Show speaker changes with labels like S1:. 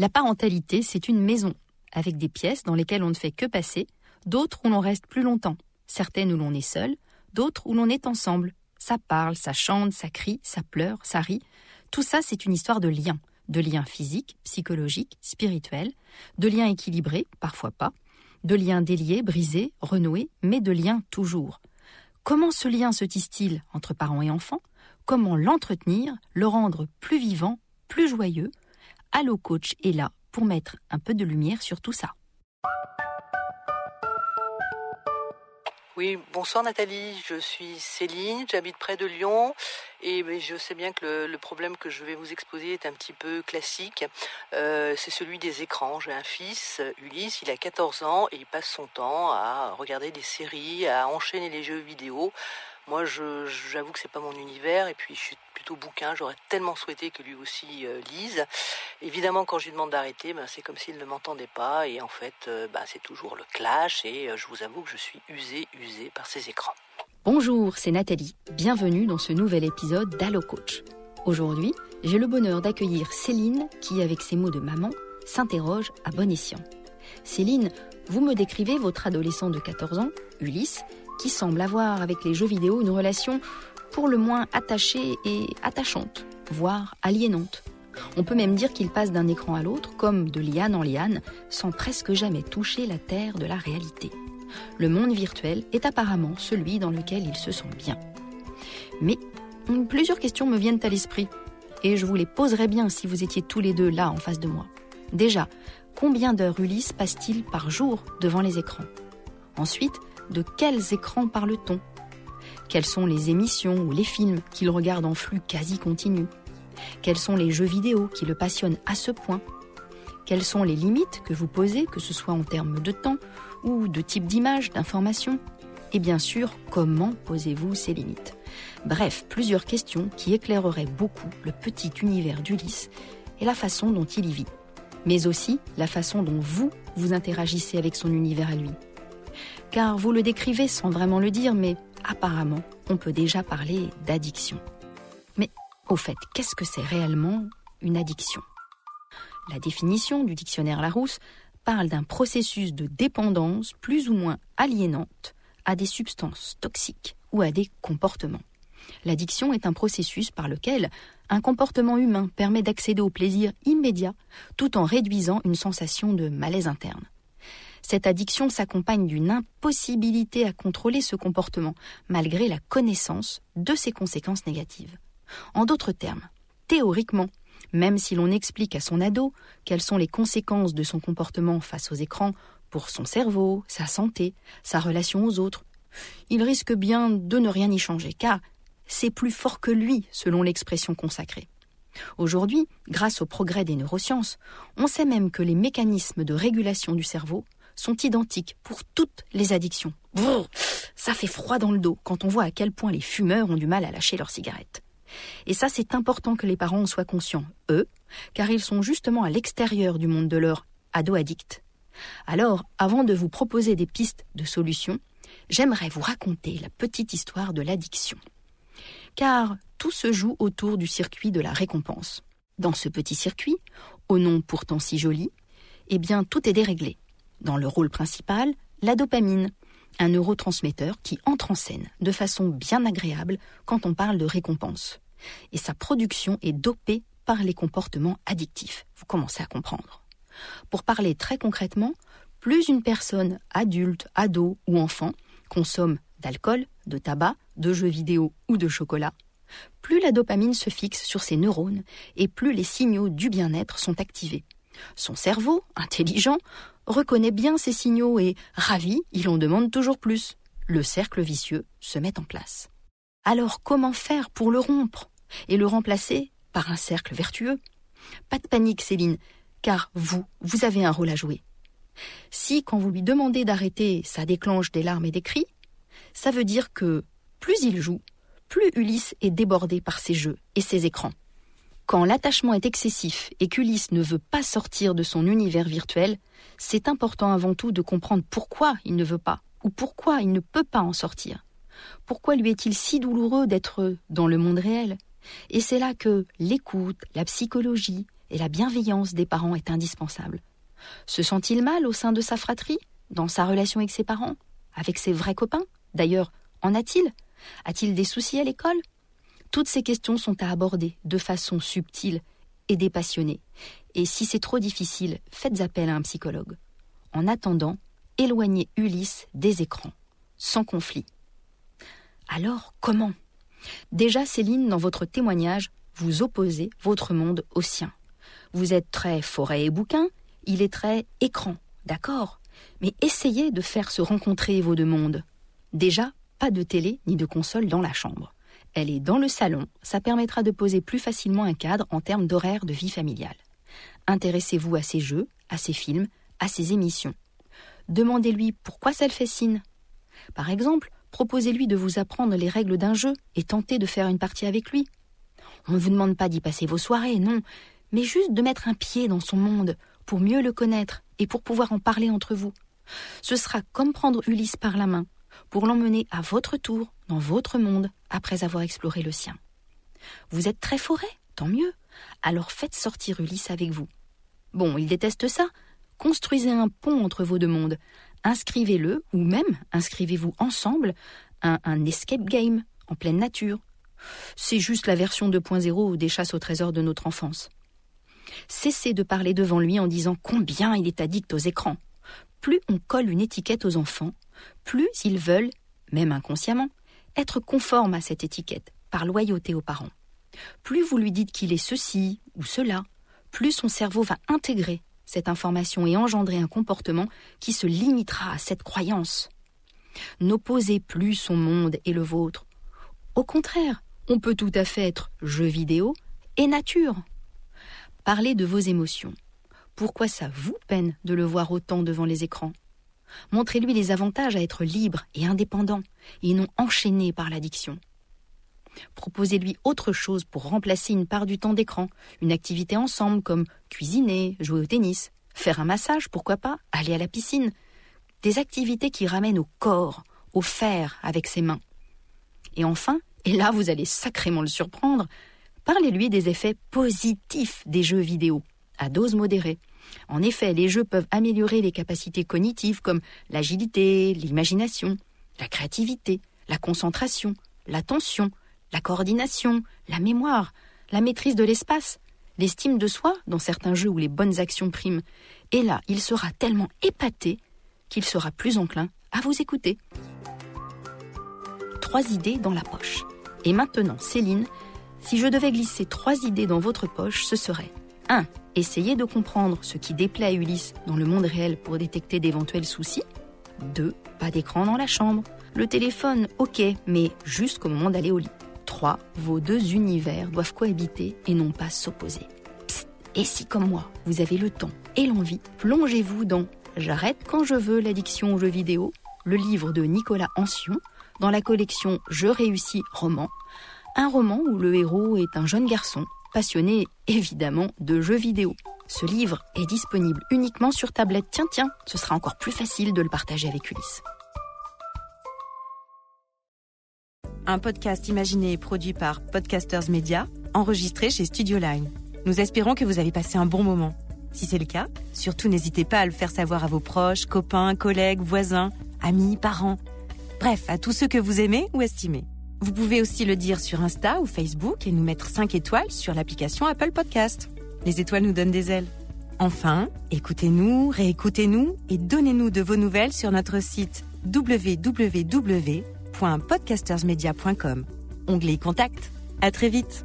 S1: La parentalité, c'est une maison, avec des pièces dans lesquelles on ne fait que passer, d'autres où l'on reste plus longtemps, certaines où l'on est seul, d'autres où l'on est ensemble. Ça parle, ça chante, ça crie, ça pleure, ça rit. Tout ça, c'est une histoire de liens. De liens physiques, psychologiques, spirituels, de liens équilibrés, parfois pas, de liens déliés, brisés, renoués, mais de liens toujours. Comment ce lien se tisse-t-il entre parents et enfants? Comment l'entretenir, le rendre plus vivant, plus joyeux Allo Coach est là pour mettre un peu de lumière sur tout ça.
S2: Oui, bonsoir Nathalie, je suis Céline, j'habite près de Lyon et je sais bien que le, problème que je vais vous exposer est un petit peu classique. Euh, c'est celui des écrans. J'ai un fils, Ulysse, il a 14 ans et il passe son temps à regarder des séries, à enchaîner les jeux vidéo. Moi, j'avoue que c'est pas mon univers et puis je suis plutôt bouquin. J'aurais tellement souhaité que lui aussi euh, lise. Évidemment, quand je lui demande d'arrêter, ben, c'est comme s'il ne m'entendait pas et en fait, euh, ben, c'est toujours le clash et euh, je vous avoue que je suis usée, usée par ces écrans.
S1: Bonjour, c'est Nathalie. Bienvenue dans ce nouvel épisode d'Allo Coach. Aujourd'hui, j'ai le bonheur d'accueillir Céline qui, avec ses mots de maman, s'interroge à bon escient. Céline, vous me décrivez votre adolescent de 14 ans, Ulysse, qui semble avoir avec les jeux vidéo une relation pour le moins attachée et attachante, voire aliénante. On peut même dire qu'il passe d'un écran à l'autre comme de liane en liane, sans presque jamais toucher la terre de la réalité. Le monde virtuel est apparemment celui dans lequel il se sent bien. Mais plusieurs questions me viennent à l'esprit, et je vous les poserai bien si vous étiez tous les deux là en face de moi. Déjà, combien d'heures Ulysse passe-t-il par jour devant les écrans? Ensuite, de quels écrans parle-t-on? Quelles sont les émissions ou les films qu'il regarde en flux quasi continu? Quels sont les jeux vidéo qui le passionnent à ce point? Quelles sont les limites que vous posez, que ce soit en termes de temps ou de type d'image, d'information? Et bien sûr, comment posez-vous ces limites? Bref, plusieurs questions qui éclaireraient beaucoup le petit univers d'Ulysse et la façon dont il y vit, mais aussi la façon dont vous vous interagissez avec son univers à lui car vous le décrivez sans vraiment le dire, mais apparemment, on peut déjà parler d'addiction. Mais au fait, qu'est-ce que c'est réellement une addiction? La définition du dictionnaire Larousse parle d'un processus de dépendance plus ou moins aliénante à des substances toxiques ou à des comportements. L'addiction est un processus par lequel un comportement humain permet d'accéder au plaisir immédiat tout en réduisant une sensation de malaise interne. Cette addiction s'accompagne d'une impossibilité à contrôler ce comportement, malgré la connaissance de ses conséquences négatives. En d'autres termes, théoriquement, même si l'on explique à son ado quelles sont les conséquences de son comportement face aux écrans pour son cerveau, sa santé, sa relation aux autres, il risque bien de ne rien y changer, car c'est plus fort que lui, selon l'expression consacrée. Aujourd'hui, grâce au progrès des neurosciences, on sait même que les mécanismes de régulation du cerveau sont identiques pour toutes les addictions. ça fait froid dans le dos quand on voit à quel point les fumeurs ont du mal à lâcher leurs cigarettes. Et ça, c'est important que les parents en soient conscients, eux, car ils sont justement à l'extérieur du monde de leur ado addict. Alors, avant de vous proposer des pistes de solutions, j'aimerais vous raconter la petite histoire de l'addiction. Car tout se joue autour du circuit de la récompense. Dans ce petit circuit, au nom pourtant si joli, eh bien tout est déréglé. Dans le rôle principal, la dopamine, un neurotransmetteur qui entre en scène de façon bien agréable quand on parle de récompense. Et sa production est dopée par les comportements addictifs. Vous commencez à comprendre. Pour parler très concrètement, plus une personne adulte, ado ou enfant consomme d'alcool, de tabac, de jeux vidéo ou de chocolat, plus la dopamine se fixe sur ses neurones et plus les signaux du bien-être sont activés. Son cerveau, intelligent, reconnaît bien ces signaux et, ravi, il en demande toujours plus. Le cercle vicieux se met en place. Alors comment faire pour le rompre et le remplacer par un cercle vertueux? Pas de panique, Céline, car vous, vous avez un rôle à jouer. Si, quand vous lui demandez d'arrêter, ça déclenche des larmes et des cris, ça veut dire que plus il joue, plus Ulysse est débordé par ses jeux et ses écrans. Quand l'attachement est excessif et qu'Ulysse ne veut pas sortir de son univers virtuel, c'est important avant tout de comprendre pourquoi il ne veut pas ou pourquoi il ne peut pas en sortir. Pourquoi lui est-il si douloureux d'être dans le monde réel? Et c'est là que l'écoute, la psychologie et la bienveillance des parents est indispensable. Se sent-il mal au sein de sa fratrie, dans sa relation avec ses parents, avec ses vrais copains? D'ailleurs, en a-t-il? A-t-il des soucis à l'école? Toutes ces questions sont à aborder de façon subtile et dépassionnée. Et si c'est trop difficile, faites appel à un psychologue. En attendant, éloignez Ulysse des écrans, sans conflit. Alors, comment? Déjà, Céline, dans votre témoignage, vous opposez votre monde au sien. Vous êtes très forêt et bouquin, il est très écran, d'accord? Mais essayez de faire se rencontrer vos deux mondes. Déjà, pas de télé ni de console dans la chambre. Elle est dans le salon, ça permettra de poser plus facilement un cadre en termes d'horaire de vie familiale. Intéressez-vous à ses jeux, à ses films, à ses émissions. Demandez-lui pourquoi ça le fascine. Par exemple, proposez-lui de vous apprendre les règles d'un jeu et tentez de faire une partie avec lui. On ne vous demande pas d'y passer vos soirées, non, mais juste de mettre un pied dans son monde pour mieux le connaître et pour pouvoir en parler entre vous. Ce sera comme prendre Ulysse par la main pour l'emmener à votre tour dans votre monde après avoir exploré le sien. Vous êtes très forêt, tant mieux. Alors faites sortir Ulysse avec vous. Bon, il déteste ça. Construisez un pont entre vos deux mondes. Inscrivez-le, ou même inscrivez-vous ensemble, un, escape game en pleine nature. C'est juste la version 2.0 des chasses au trésor de notre enfance. Cessez de parler devant lui en disant combien il est addict aux écrans. Plus on colle une étiquette aux enfants, plus ils veulent, même inconsciemment, être conformes à cette étiquette, par loyauté aux parents. Plus vous lui dites qu'il est ceci ou cela, plus son cerveau va intégrer cette information et engendrer un comportement qui se limitera à cette croyance. N'opposez plus son monde et le vôtre. Au contraire, on peut tout à fait être jeu vidéo et nature. Parlez de vos émotions. Pourquoi ça vous peine de le voir autant devant les écrans? Montrez-lui les avantages à être libre et indépendant, et non enchaîné par l'addiction. Proposez-lui autre chose pour remplacer une part du temps d'écran, une activité ensemble comme cuisiner, jouer au tennis, faire un massage, pourquoi pas, aller à la piscine. Des activités qui ramènent au corps, au faire avec ses mains. Et enfin, et là vous allez sacrément le surprendre, parlez-lui des effets positifs des jeux vidéo, à dose modérée. En effet, les jeux peuvent améliorer les capacités cognitives comme l'agilité, l'imagination, la créativité, la concentration, l'attention, la coordination, la mémoire, la maîtrise de l'espace, l'estime de soi dans certains jeux où les bonnes actions priment. Et là, il sera tellement épaté qu'il sera plus enclin à vous écouter. Trois idées dans la poche. Et maintenant, Céline, si je devais glisser trois idées dans votre poche, ce serait 1. Essayez de comprendre ce qui déplaît à Ulysse dans le monde réel pour détecter d'éventuels soucis. 2. Pas d'écran dans la chambre. Le téléphone, ok, mais juste au moment d'aller au lit. 3. Vos deux univers doivent cohabiter et non pas s'opposer. Et si, comme moi, vous avez le temps et l'envie, plongez-vous dans J'arrête quand je veux l'addiction aux jeux vidéo, le livre de Nicolas Ancion, dans la collection Je réussis roman, un roman où le héros est un jeune garçon, passionné évidemment de jeux vidéo. Ce livre est disponible uniquement sur tablette. Tiens, tiens, ce sera encore plus facile de le partager avec Ulysse.
S3: Un podcast imaginé et produit par Podcasters Media, enregistré chez Studio Line. Nous espérons que vous avez passé un bon moment. Si c'est le cas, surtout n'hésitez pas à le faire savoir à vos proches, copains, collègues, voisins, amis, parents. Bref, à tous ceux que vous aimez ou estimez. Vous pouvez aussi le dire sur Insta ou Facebook et nous mettre 5 étoiles sur l'application Apple Podcast. Les étoiles nous donnent des ailes. Enfin, écoutez-nous, réécoutez-nous et donnez-nous de vos nouvelles sur notre site www.podcastersmedia.com. Onglet Contact. À très vite.